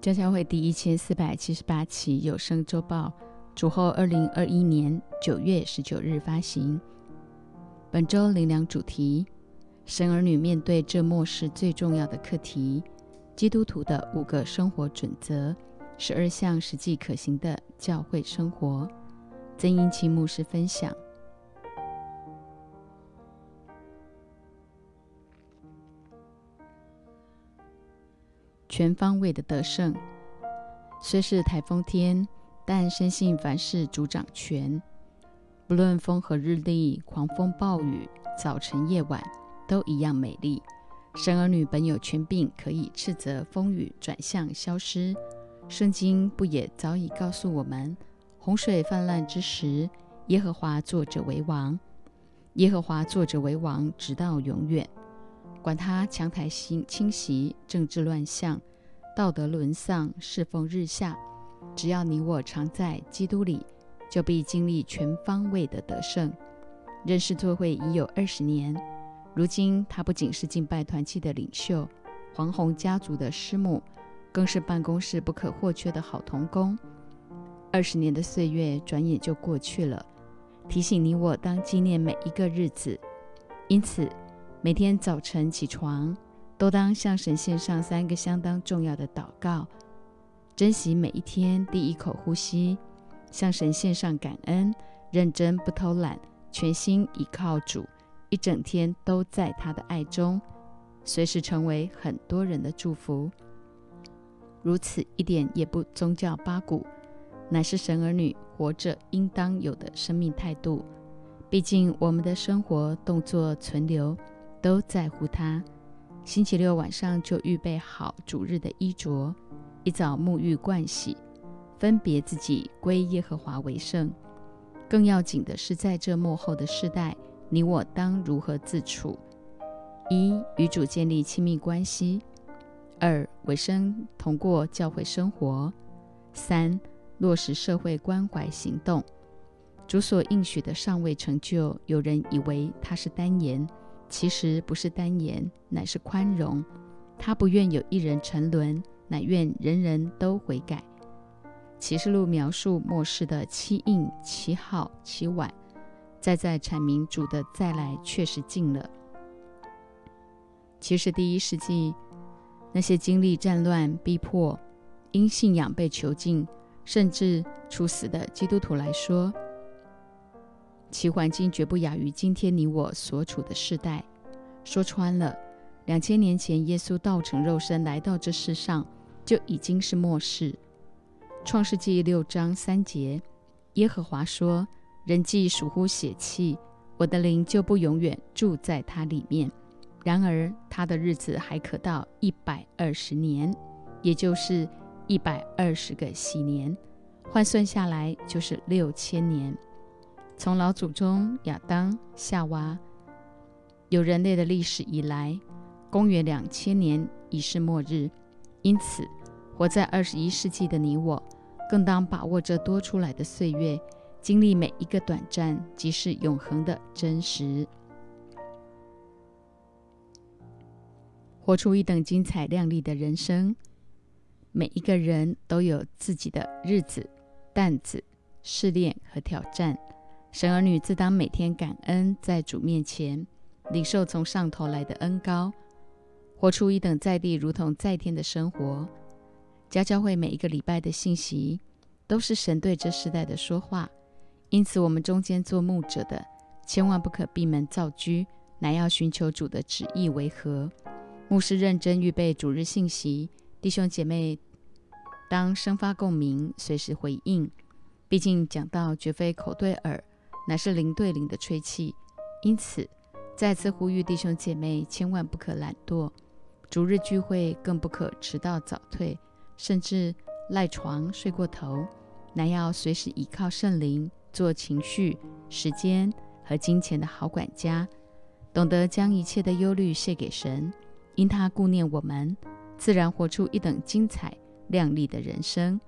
家教会第一千四百七十八期有声周报，主后二零二一年九月十九日发行。本周灵粮主题：神儿女面对这末世最重要的课题——基督徒的五个生活准则，十二项实际可行的教会生活。曾英奇牧师分享。全方位的得胜，虽是台风天，但深信凡事主掌权。不论风和日丽、狂风暴雨、早晨夜晚，都一样美丽。神儿女本有权柄，可以斥责风雨转向消失。圣经不也早已告诉我们：洪水泛滥之时，耶和华坐着为王，耶和华坐着为王，直到永远。管他强台倾倾袭，政治乱象，道德沦丧，世风日下，只要你我常在基督里，就必经历全方位的得胜。认识作会已有二十年，如今他不仅是敬拜团契的领袖，黄宏家族的师母，更是办公室不可或缺的好童工。二十年的岁月转眼就过去了，提醒你我当纪念每一个日子，因此。每天早晨起床，都当向神献上三个相当重要的祷告，珍惜每一天第一口呼吸，向神献上感恩，认真不偷懒，全心倚靠主，一整天都在他的爱中，随时成为很多人的祝福。如此一点也不宗教八股，乃是神儿女活着应当有的生命态度。毕竟我们的生活、动作、存留。都在乎他。星期六晚上就预备好主日的衣着，一早沐浴盥洗，分别自己归耶和华为圣。更要紧的是，在这幕后的世代，你我当如何自处？一与主建立亲密关系；二委身通过教会生活；三落实社会关怀行动。主所应许的尚未成就，有人以为他是单言。其实不是单言，乃是宽容。他不愿有一人沉沦，乃愿人人都悔改。启示录描述末世的七印、七号、七晚，再在阐明主的再来确实近了。其实第一世纪那些经历战乱、逼迫、因信仰被囚禁，甚至处死的基督徒来说，其环境绝不亚于今天你我所处的世代。说穿了，两千年前耶稣道成肉身来到这世上，就已经是末世。创世纪六章三节，耶和华说：“人既属乎血气，我的灵就不永远住在他里面。然而他的日子还可到一百二十年，也就是一百二十个喜年，换算下来就是六千年。”从老祖宗亚当、夏娃有人类的历史以来，公元两千年已是末日。因此，活在二十一世纪的你我，更当把握这多出来的岁月，经历每一个短暂，即是永恒的真实，活出一等精彩亮丽的人生。每一个人都有自己的日子、担子、试炼和挑战。神儿女自当每天感恩，在主面前领受从上头来的恩高，活出一等在地如同在天的生活。家教会每一个礼拜的信息，都是神对这世代的说话。因此，我们中间做牧者的，千万不可闭门造车，乃要寻求主的旨意为何。牧师认真预备主日信息，弟兄姐妹当生发共鸣，随时回应。毕竟讲到绝非口对耳。乃是零对零的吹气，因此再次呼吁弟兄姐妹，千万不可懒惰，逐日聚会更不可迟到早退，甚至赖床睡过头，乃要随时倚靠圣灵，做情绪、时间和金钱的好管家，懂得将一切的忧虑卸给神，因他顾念我们，自然活出一等精彩亮丽的人生。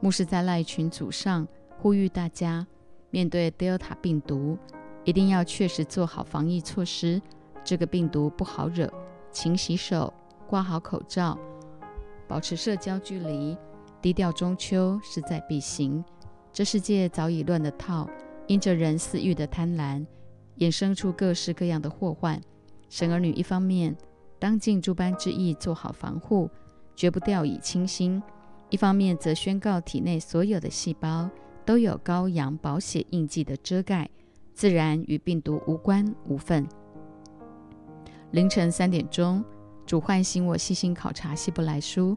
牧师在赖群组上呼吁大家。面对 Delta 病毒，一定要确实做好防疫措施。这个病毒不好惹，勤洗手，挂好口罩，保持社交距离，低调中秋势在必行。这世界早已乱了套，因着人私欲的贪婪，衍生出各式各样的祸患。神儿女一方面当尽诸般之意做好防护，绝不掉以轻心；一方面则宣告体内所有的细胞都有羔羊保血印记的遮盖，自然与病毒无关无分。凌晨三点钟，主唤醒我，细心考察希伯来书，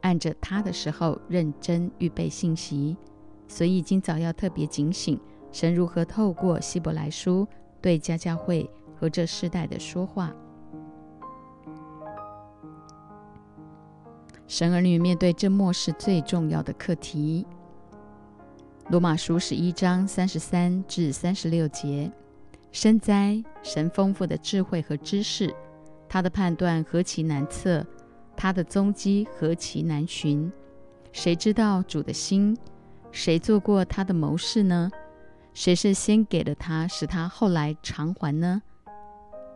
按着他的时候认真预备信息，所以今早要特别警醒，神如何透过希伯来书对家教会。和这世代的说话，神儿女面对这末世最重要的课题。罗马书十一章三十三至三十六节：深哉，神丰富的智慧和知识，他的判断何其难测，他的踪迹何其难寻。谁知道主的心？谁做过他的谋士呢？谁是先给了他，使他后来偿还呢？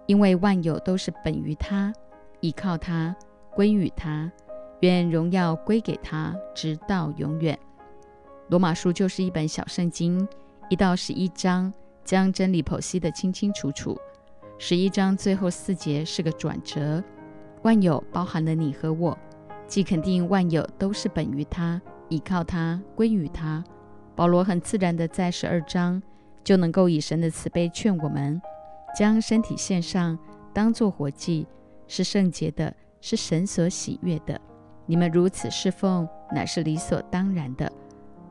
因为万有都是本于他，依靠他，归于他，愿荣耀归给他，直到永远。罗马书就是一本小圣经，一到十一章将真理剖析得清清楚楚。十一章最后四节是个转折，万有包含了你和我，既肯定万有都是本于他，依靠他，归于他。保罗很自然的在十二章就能够以神的慈悲劝我们。将身体献上，当作活祭，是圣洁的，是神所喜悦的。你们如此侍奉，乃是理所当然的。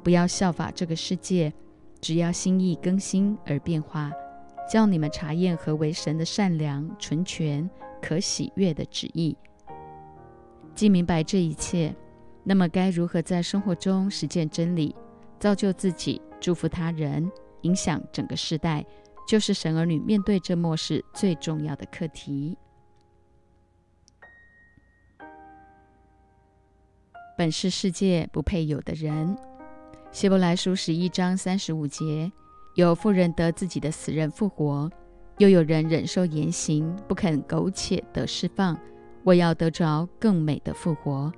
不要效法这个世界，只要心意更新而变化，叫你们查验何为神的善良、纯全、可喜悦的旨意。既明白这一切，那么该如何在生活中实践真理，造就自己，祝福他人，影响整个世代？就是神儿女面对这末世最重要的课题。本是世界不配有的人，希伯来书十一章三十五节：有妇人得自己的死人复活，又有人忍受严刑，不肯苟且得释放，我要得着更美的复活。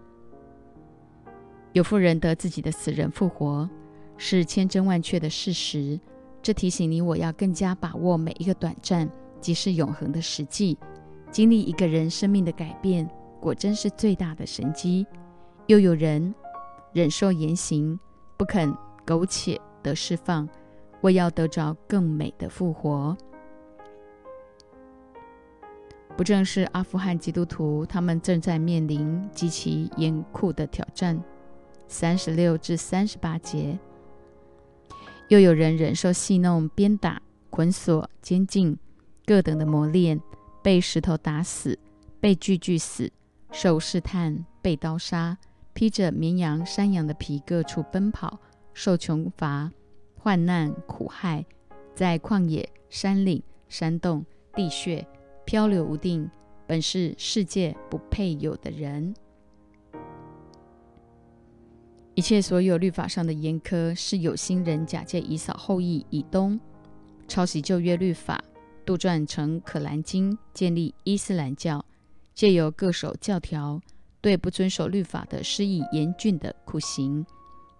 有妇人得自己的死人复活，是千真万确的事实。这提醒你，我要更加把握每一个短暂即是永恒的实际。经历一个人生命的改变，果真是最大的神机。又有人忍受严刑，不肯苟且的释放，为要得着更美的复活。不正是阿富汗基督徒，他们正在面临极其严酷的挑战。三十六至三十八节。又有人忍受戏弄、鞭打、捆锁、监禁各等的磨练，被石头打死，被锯锯死，受试探，被刀杀，披着绵羊、山羊的皮各处奔跑，受穷乏、患难、苦害，在旷野、山岭、山洞、地穴漂流无定，本是世界不配有的人。一切所有律法上的严苛，是有心人假借以扫后裔以东，抄袭旧约律法，杜撰成可兰经，建立伊斯兰教，借由各守教条，对不遵守律法的施以严峻的酷刑。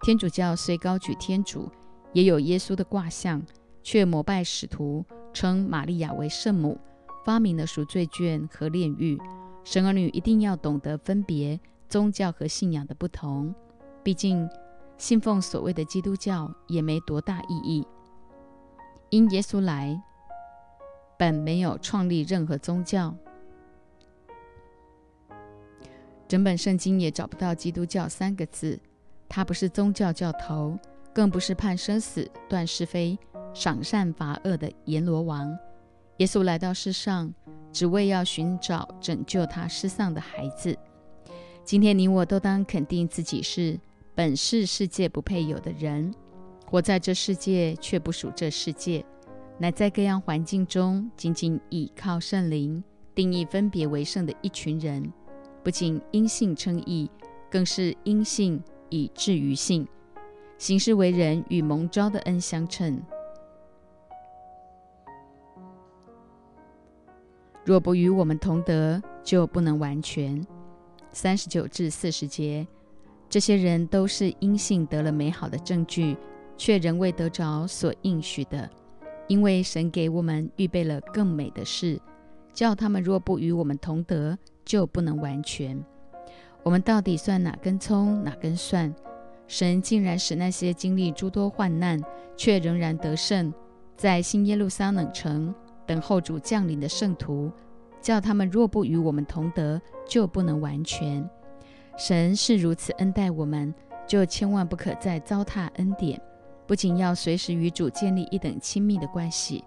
天主教虽高举天主，也有耶稣的卦象，却膜拜使徒，称玛利亚为圣母，发明了赎罪券和炼狱。神儿女一定要懂得分别宗教和信仰的不同。毕竟，信奉所谓的基督教也没多大意义。因耶稣来，本没有创立任何宗教，整本圣经也找不到“基督教”三个字。他不是宗教教头，更不是判生死、断是非、赏善罚恶的阎罗王。耶稣来到世上，只为要寻找拯救他失丧的孩子。今天，你我都当肯定自己是。本是世界不配有的人，活在这世界却不属这世界，乃在各样环境中仅仅倚靠圣灵定义分别为圣的一群人。不仅因信称义，更是因信以至于信，行事为人与蒙召的恩相称。若不与我们同德，就不能完全。三十九至四十节。这些人都是因信得了美好的证据，却仍未得着所应许的，因为神给我们预备了更美的事，叫他们若不与我们同德，就不能完全。我们到底算哪根葱，哪根蒜？神竟然使那些经历诸多患难，却仍然得胜，在新耶路撒冷城等候主降临的圣徒，叫他们若不与我们同德，就不能完全。神是如此恩待我们，就千万不可再糟蹋恩典。不仅要随时与主建立一等亲密的关系，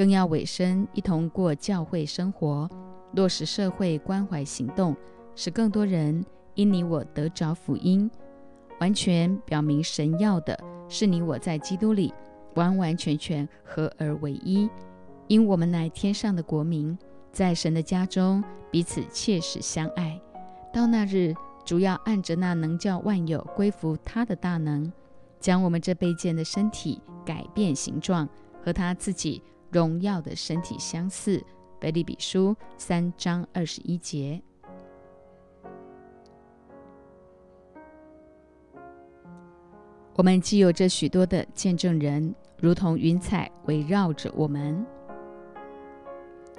更要委身一同过教会生活，落实社会关怀行动，使更多人因你我得着福音。完全表明神要的是你我在基督里完完全全合而为一，因我们乃天上的国民，在神的家中彼此切实相爱。到那日。主要按着那能叫万有归服他的大能，将我们这卑贱的身体改变形状，和他自己荣耀的身体相似。腓利比书三章二十一节。我们既有着许多的见证人，如同云彩围绕着我们。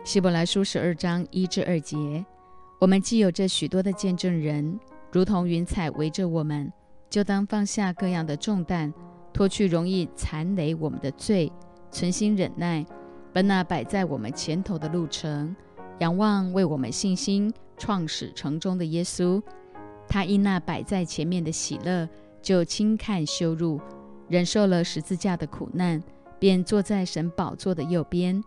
希伯来书十二章一至二节。我们既有着许多的见证人。如同云彩围着我们，就当放下各样的重担，脱去容易残累我们的罪，存心忍耐，奔那摆在我们前头的路程，仰望为我们信心创始成终的耶稣。他因那摆在前面的喜乐，就轻看羞辱，忍受了十字架的苦难，便坐在神宝座的右边。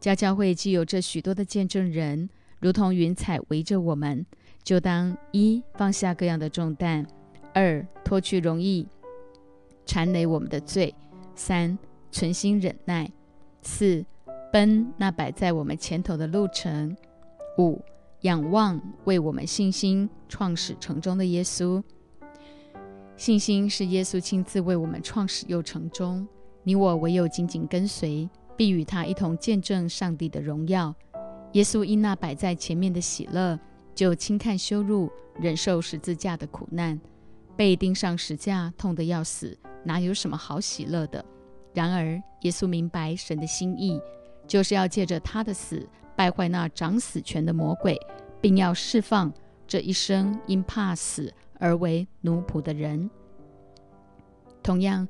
家教会既有这许多的见证人，如同云彩围着我们。就当一放下各样的重担，二脱去容易缠累我们的罪，三存心忍耐，四奔那摆在我们前头的路程，五仰望为我们信心创始成终的耶稣。信心是耶稣亲自为我们创始又成终，你我唯有紧紧跟随，并与他一同见证上帝的荣耀。耶稣因那摆在前面的喜乐。就轻看羞辱，忍受十字架的苦难，被钉上石架，痛得要死，哪有什么好喜乐的？然而，耶稣明白神的心意，就是要借着他的死败坏那掌死权的魔鬼，并要释放这一生因怕死而为奴仆的人。同样，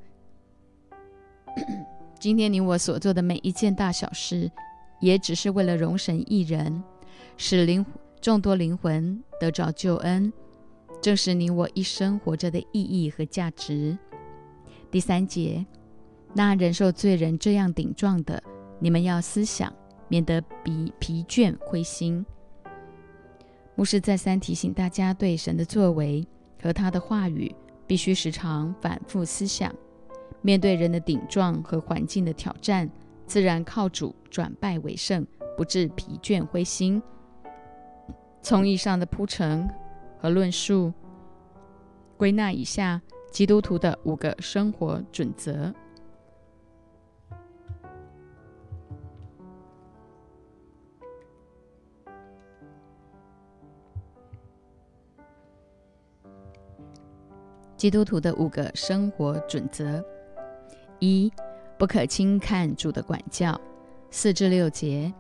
今天你我所做的每一件大小事，也只是为了容神一人，使灵。众多灵魂得着救恩，正是你我一生活着的意义和价值。第三节，那忍受罪人这样顶撞的，你们要思想，免得疲疲倦灰心。牧师再三提醒大家，对神的作为和他的话语，必须时常反复思想。面对人的顶撞和环境的挑战，自然靠主转败为胜，不致疲倦灰心。从以上的铺陈和论述，归纳以下基督徒的五个生活准则。基督徒的五个生活准则：一、不可轻看主的管教。四至六节。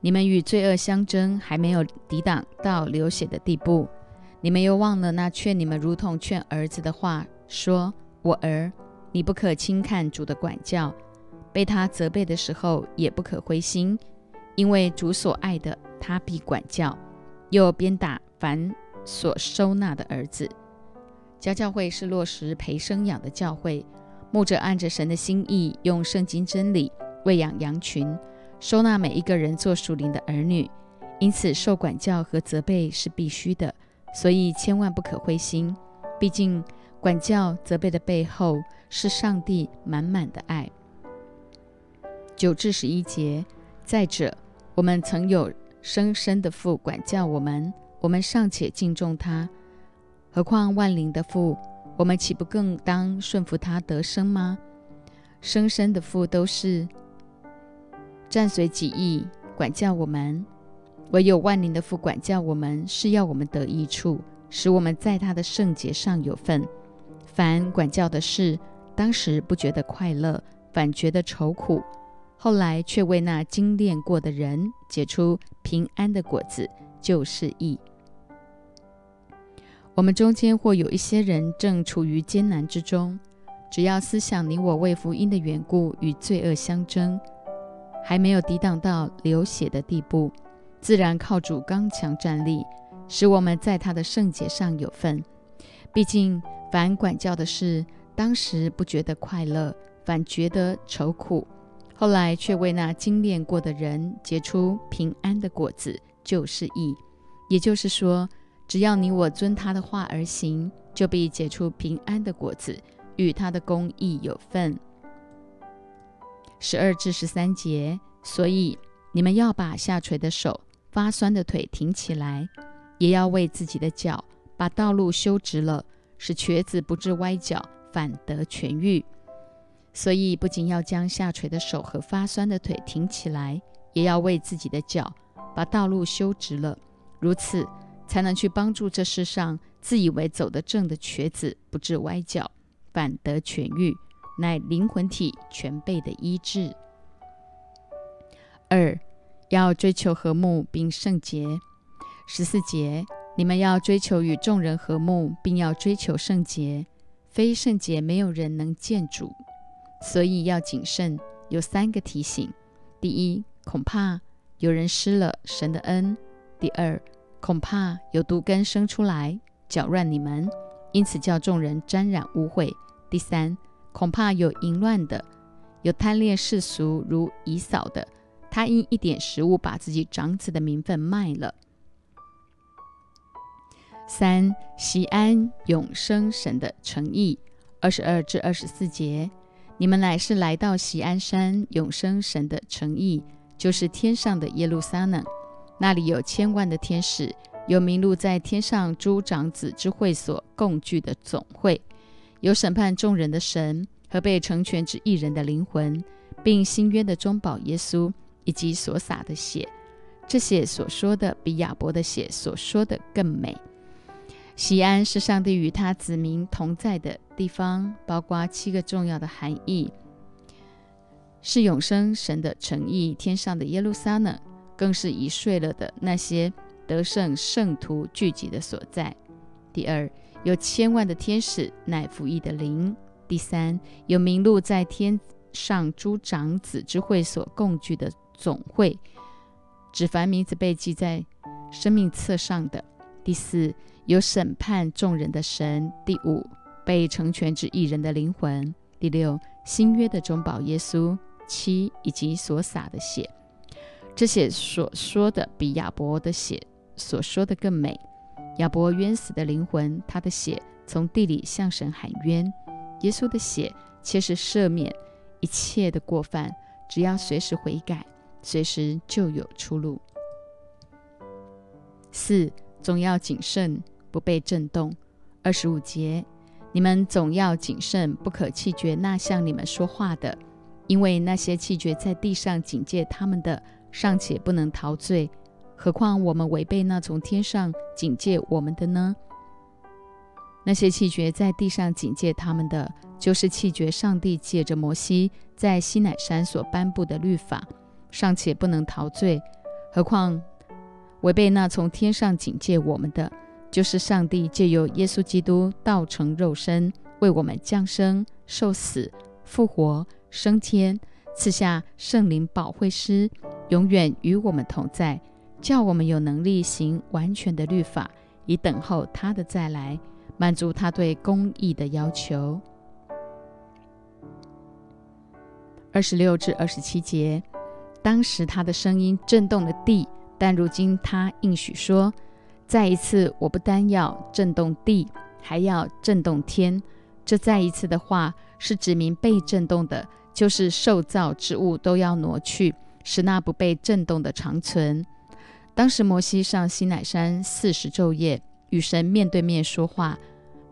你们与罪恶相争，还没有抵挡到流血的地步。你们又忘了那劝你们如同劝儿子的话，说：“我儿，你不可轻看主的管教，被他责备的时候也不可灰心，因为主所爱的，他必管教，又鞭打凡所收纳的儿子。”家教会是落实培生养的教会，牧者按着神的心意，用圣经真理喂养羊群。收纳每一个人做属灵的儿女，因此受管教和责备是必须的，所以千万不可灰心。毕竟管教责备的背后是上帝满满的爱。九至十一节，再者，我们曾有生生的父管教我们，我们尚且敬重他，何况万灵的父，我们岂不更当顺服他得生吗？生生的父都是。战随己意管教我们，唯有万灵的父管教我们，是要我们得益处，使我们在他的圣洁上有份。凡管教的事，当时不觉得快乐，反觉得愁苦；后来却为那精炼过的人结出平安的果子，就是义。我们中间或有一些人正处于艰难之中，只要思想你我为福音的缘故与罪恶相争，还没有抵挡到流血的地步。自然靠主刚强站立，使我们在他的圣洁上有份。毕竟，凡管教的事，当时不觉得快乐，反觉得愁苦；后来却为那精炼过的人结出平安的果子，就是义。也就是说，只要你我遵他的话而行，就必结出平安的果子，与他的公义有份。十二至十三节，所以你们要把下垂的手。发酸的腿挺起来，也要为自己的脚把道路修直了，使瘸子不致歪脚，反得痊愈。所以，不仅要将下垂的手和发酸的腿挺起来，也要为自己的脚把道路修直了，如此才能去帮助这世上自以为走得正的瘸子不致歪脚，反得痊愈，乃灵魂体全备的医治。二。要追求和睦并圣洁。十四节，你们要追求与众人和睦，并要追求圣洁。非圣洁，没有人能见主。所以要谨慎。有三个提醒：第一，恐怕有人失了神的恩；第二，恐怕有毒根生出来搅乱你们，因此叫众人沾染污秽；第三，恐怕有淫乱的，有贪恋世俗如以扫的。他因一点食物，把自己长子的名分卖了。三，西安永生神的诚意。二十二至二十四节，你们乃是来到西安山永生神的诚意，就是天上的耶路撒冷，那里有千万的天使，有名录在天上诸长子之会所共聚的总会，有审判众人的神和被成全之一人的灵魂，并新约的中保耶稣。以及所洒的血，这些所说的比亚伯的血所说的更美。西安是上帝与他子民同在的地方，包括七个重要的含义：是永生神的诚意，天上的耶路撒冷，更是已睡了的那些得胜圣徒聚集的所在。第二，有千万的天使乃服役的灵。第三，有名录在天上诸长子之会所共聚的。总会，只凡名字被记在生命册上的。第四，有审判众人的神。第五，被成全之一人的灵魂。第六，新约的中保耶稣。七，以及所洒的血。这些所说的比亚伯的血所说的更美。亚伯冤死的灵魂，他的血从地里向神喊冤。耶稣的血却是赦免一切的过犯，只要随时悔改。随时就有出路。四，总要谨慎，不被震动。二十五节，你们总要谨慎，不可气绝那向你们说话的，因为那些气绝在地上警戒他们的，尚且不能逃罪，何况我们违背那从天上警戒我们的呢？那些气绝在地上警戒他们的，就是气绝上帝借着摩西在西乃山所颁布的律法。尚且不能逃罪，何况违背那从天上警戒我们的，就是上帝借由耶稣基督道成肉身，为我们降生、受死、复活、升天，赐下圣灵保惠师，永远与我们同在，叫我们有能力行完全的律法，以等候他的再来，满足他对公义的要求。二十六至二十七节。当时他的声音震动了地，但如今他应许说：“再一次，我不单要震动地，还要震动天。”这再一次的话是指明被震动的，就是受造之物都要挪去，使那不被震动的长存。当时摩西上西乃山四十昼夜，与神面对面说话，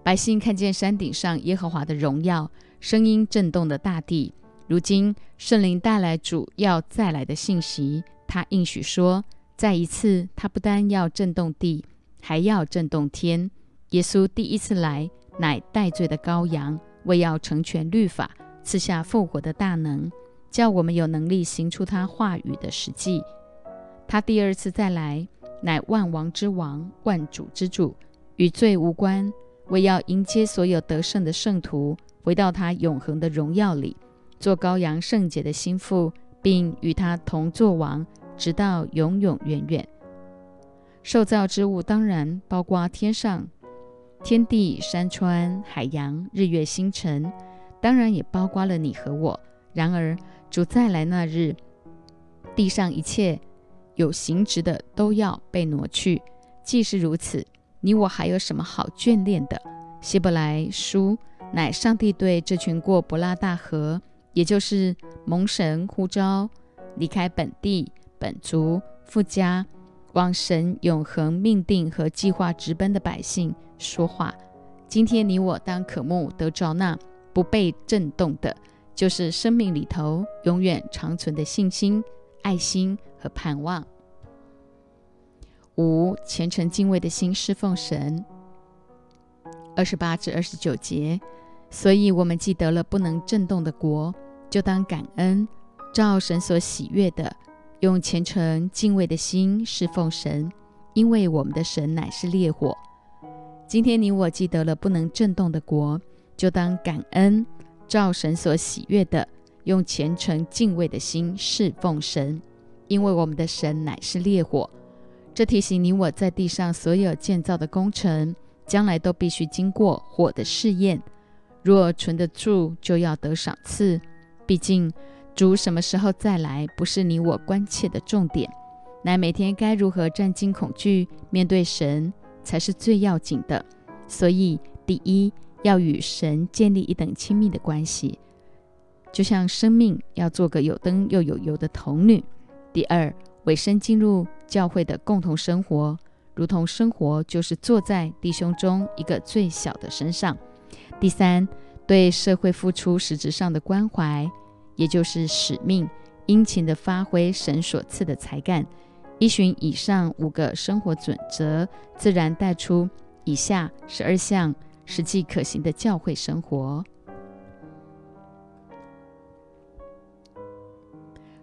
百姓看见山顶上耶和华的荣耀，声音震动的大地。如今圣灵带来主要再来的信息，他应许说：“再一次，他不单要震动地，还要震动天。耶稣第一次来，乃戴罪的羔羊，为要成全律法，赐下复活的大能，叫我们有能力行出他话语的实际。他第二次再来，乃万王之王，万主之主，与罪无关，为要迎接所有得胜的圣徒，回到他永恒的荣耀里，做羔羊圣洁的心腹，并与他同作王，直到永永远远。受造之物当然包括天上。天地、山川、海洋、日月星辰，当然也包括了你和我。然而，主再来那日，地上一切有形质的都要被挪去。既是如此，你我还有什么好眷恋的？希伯来书乃上帝对这群过伯拉大河，也就是蒙神呼召离开本地、本族、富家。往神永恒命定和计划直奔的百姓说话。今天你我当渴慕得着那不被震动的，就是生命里头永远长存的信心、爱心和盼望。五虔诚敬畏的心侍奉神。二十八至二十九节，所以我们既得了不能震动的国，就当感恩，照神所喜悦的。用虔诚敬畏的心侍奉神，因为我们的神乃是烈火。今天你我记得了不能震动的国，就当感恩，照神所喜悦的，用虔诚敬畏的心侍奉神，因为我们的神乃是烈火。这提醒你我在地上所有建造的工程，将来都必须经过火的试验。若存得住，就要得赏赐。毕竟。主什么时候再来，不是你我关切的重点，乃每天该如何战惊恐惧面对神，才是最要紧的。所以，第一要与神建立一等亲密的关系，就像生命要做个有灯又有油的童女。第二，委身进入教会的共同生活，如同生活就是坐在弟兄中一个最小的身上。第三，对社会付出实质上的关怀。也就是使命，殷勤地发挥神所赐的才干，依循以上五个生活准则，自然带出以下十二项实际可行的教会生活。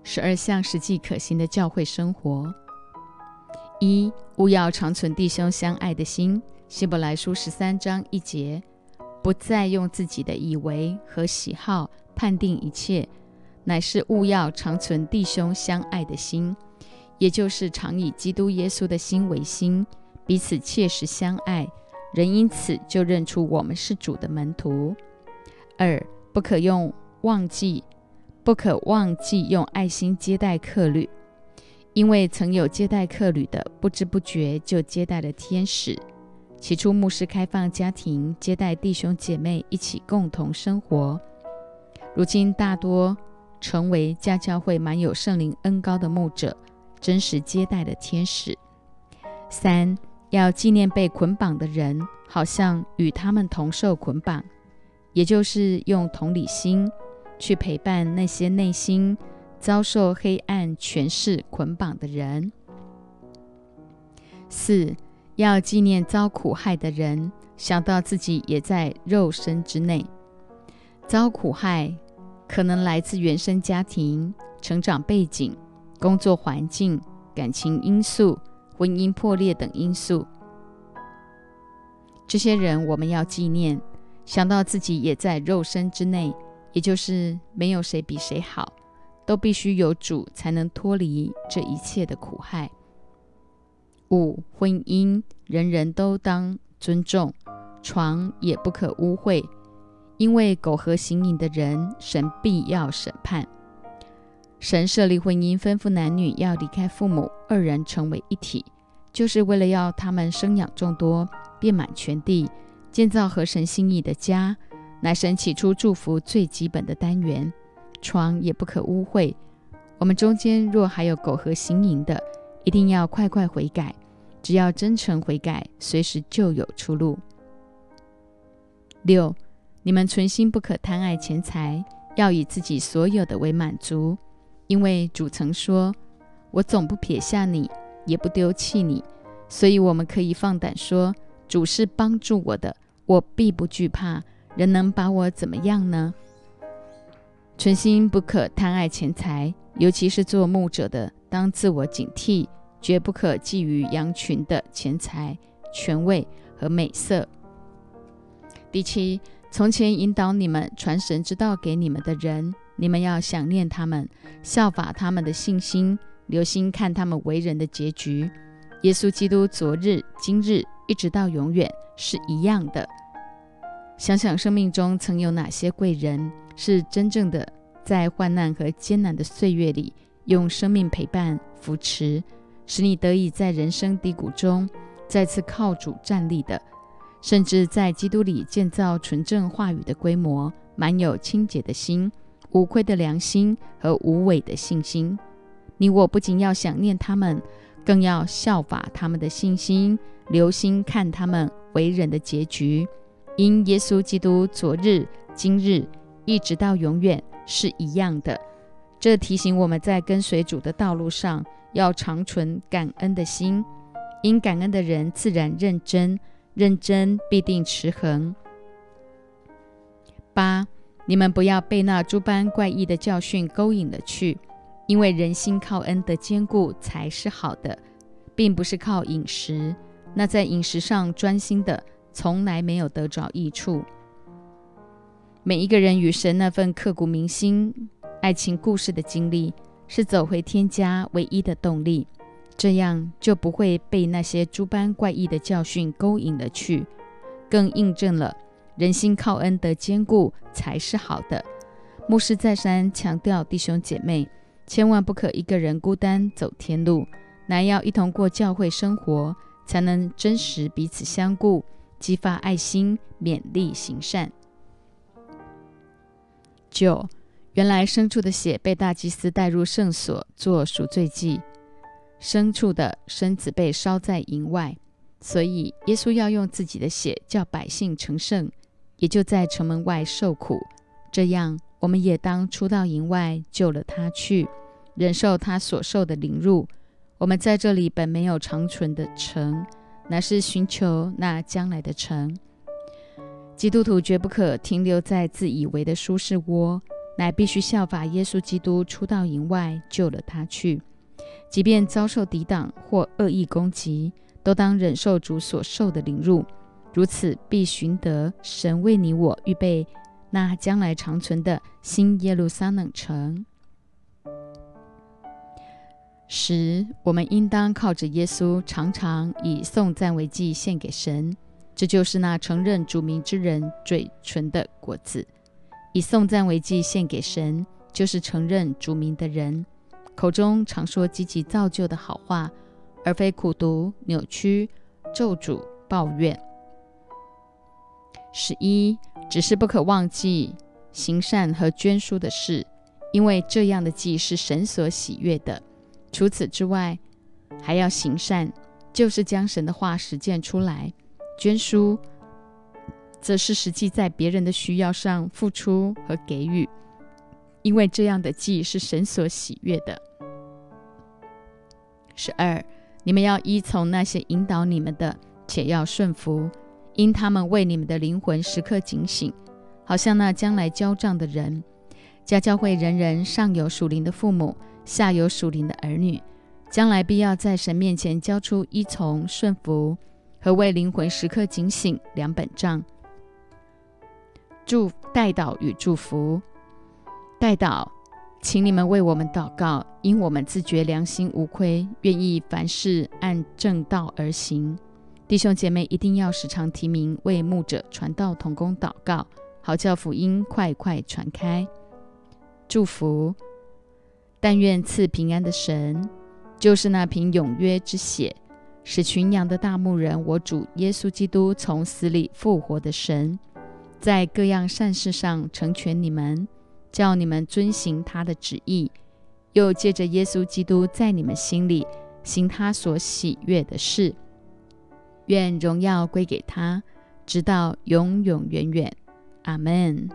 十二项实际可行的教会生活：一、勿要长存弟兄相爱的心。希伯来书十三章一节，不再用自己的以为和喜好判定一切。乃是勿要长存弟兄相爱的心，也就是常以基督耶稣的心为心，彼此切实相爱，人因此就认出我们是主的门徒。二，不可用忘记，不可忘记用爱心接待客旅，因为曾有接待客旅的，不知不觉就接待了天使。起初牧师开放家庭接待弟兄姐妹一起共同生活，如今大多。成为家教会满有圣灵恩高的牧者，真实接待的天使。三要纪念被捆绑的人，好像与他们同受捆绑，也就是用同理心去陪伴那些内心遭受黑暗权势捆绑的人。四要纪念遭苦害的人，想到自己也在肉身之内遭苦害。可能来自原生家庭、成长背景、工作环境、感情因素、婚姻破裂等因素。这些人我们要纪念，想到自己也在肉身之内，也就是没有谁比谁好，都必须有主才能脱离这一切的苦害。五、婚姻人人都当尊重，床也不可污秽。因为苟合行淫的人，神必要审判。神设立婚姻，吩咐男女要离开父母，二人成为一体，就是为了要他们生养众多，遍满全地，建造合神心意的家，乃神起初祝福最基本的单元。床也不可污秽。我们中间若还有苟合行淫的，一定要快快悔改。只要真诚悔改，随时就有出路。六。你们存心不可贪爱钱财，要以自己所有的为满足，因为主曾说：“我总不撇下你，也不丢弃你。所以我们可以放胆说：“主是帮助我的，我必不惧怕。人能把我怎么样呢？”存心不可贪爱钱财，尤其是做牧者的，当自我警惕，绝不可觊觎羊群的钱财、权位和美色。第七，从前引导你们传神之道给你们的人，你们要想念他们，效法他们的信心，留心看他们为人的结局。耶稣基督昨日、今日一直到永远是一样的。想想生命中曾有哪些贵人。是真正的在患难和艰难的岁月里，用生命陪伴扶持，使你得以在人生低谷中再次靠主站立的，甚至在基督里建造纯正话语的规模，满有清洁的心、无愧的良心和无伪的信心。你我不仅要想念他们，更要效法他们的信心，留心看他们为人的结局。因耶稣基督昨日、今日。一直到永远是一样的。这提醒我们在跟随主的道路上，要长存感恩的心。因感恩的人自然认真，认真必定持恒。八，你们不要被那诸般怪异的教训勾引了去，因为人心靠恩的坚固才是好的，并不是靠饮食。那在饮食上专心的，从来没有得着益处。每一个人与神那份刻骨铭心爱情故事的经历，是走回天家唯一的动力。这样就不会被那些诸般怪异的教训勾引了去，更印证了人心靠恩的坚固才是好的。牧师再三强调，弟兄姐妹千万不可一个人孤单走天路，乃要一同过教会生活，才能真实彼此相顾，激发爱心，勉励行善。九，原来牲畜的血被大祭司带入圣所做赎罪祭，牲畜的身子被烧在营外，所以耶稣要用自己的血叫百姓成圣，也就在城门外受苦。这样，我们也当出到营外救了他去，忍受他所受的凌辱。我们在这里本没有长存的城，乃是寻求那将来的城。基督徒绝不可停留在自以为的舒适窝，乃必须效法耶稣基督出到营外救了他去。即便遭受抵挡或恶意攻击，都当忍受主所受的凌辱。如此，必寻得神为你我预备那将来长存的新耶路撒冷城。十，我们应当靠着耶稣，常常以颂赞为祭献给神。这就是那承认主名之人嘴唇的果子，以颂赞为祭献给神，就是承认主名的人口中常说积极造就的好话，而非苦读、扭曲、咒诅、抱怨。十一，只是不可忘记行善和捐书的事，因为这样的祭是神所喜悦的。除此之外，还要行善，就是将神的话实践出来。捐书，则是实际在别人的需要上付出和给予，因为这样的祭是神所喜悦的。十二，你们要依从那些引导你们的，且要顺服，因他们为你们的灵魂时刻警醒，好像那将来交账的人。家教会人人上有属灵的父母，下有属灵的儿女，将来必要在神面前交出依从顺服。和为灵魂时刻警醒两本账。祝代祷与祝福，代祷，请你们为我们祷告，因我们自觉良心无亏，愿意凡事按正道而行。弟兄姐妹一定要时常提名为牧者传道同工祷告，好叫福音快快传开。祝福，但愿赐平安的神，就是那瓶永约之血。使群羊的大牧人，我主耶稣基督从死里复活的神，在各样善事上成全你们，叫你们遵行他的旨意，又借着耶稣基督在你们心里行他所喜悦的事。愿荣耀归给他，直到永永远远。阿门。